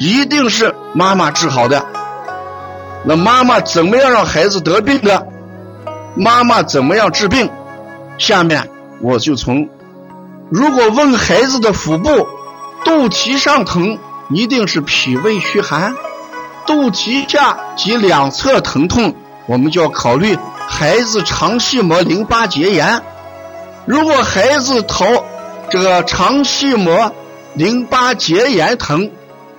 一定是妈妈治好的，那妈妈怎么样让孩子得病的？妈妈怎么样治病？下面我就从，如果问孩子的腹部肚脐上疼，一定是脾胃虚寒；肚脐下及两侧疼痛，我们就要考虑孩子肠系膜淋巴结炎。如果孩子头这个肠系膜淋巴结炎疼。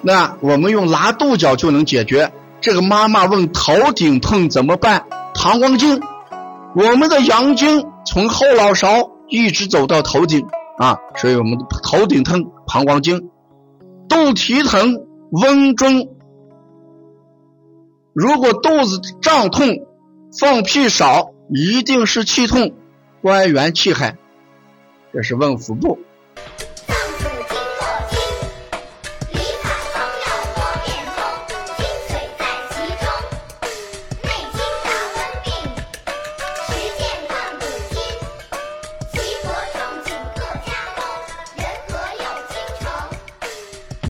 那我们用拿肚角就能解决。这个妈妈问头顶痛怎么办？膀胱经，我们的阳经从后脑勺一直走到头顶啊，所以我们头顶疼，膀胱经，肚脐疼，温中。如果肚子胀痛，放屁少，一定是气痛，关元气海。这是问腹部。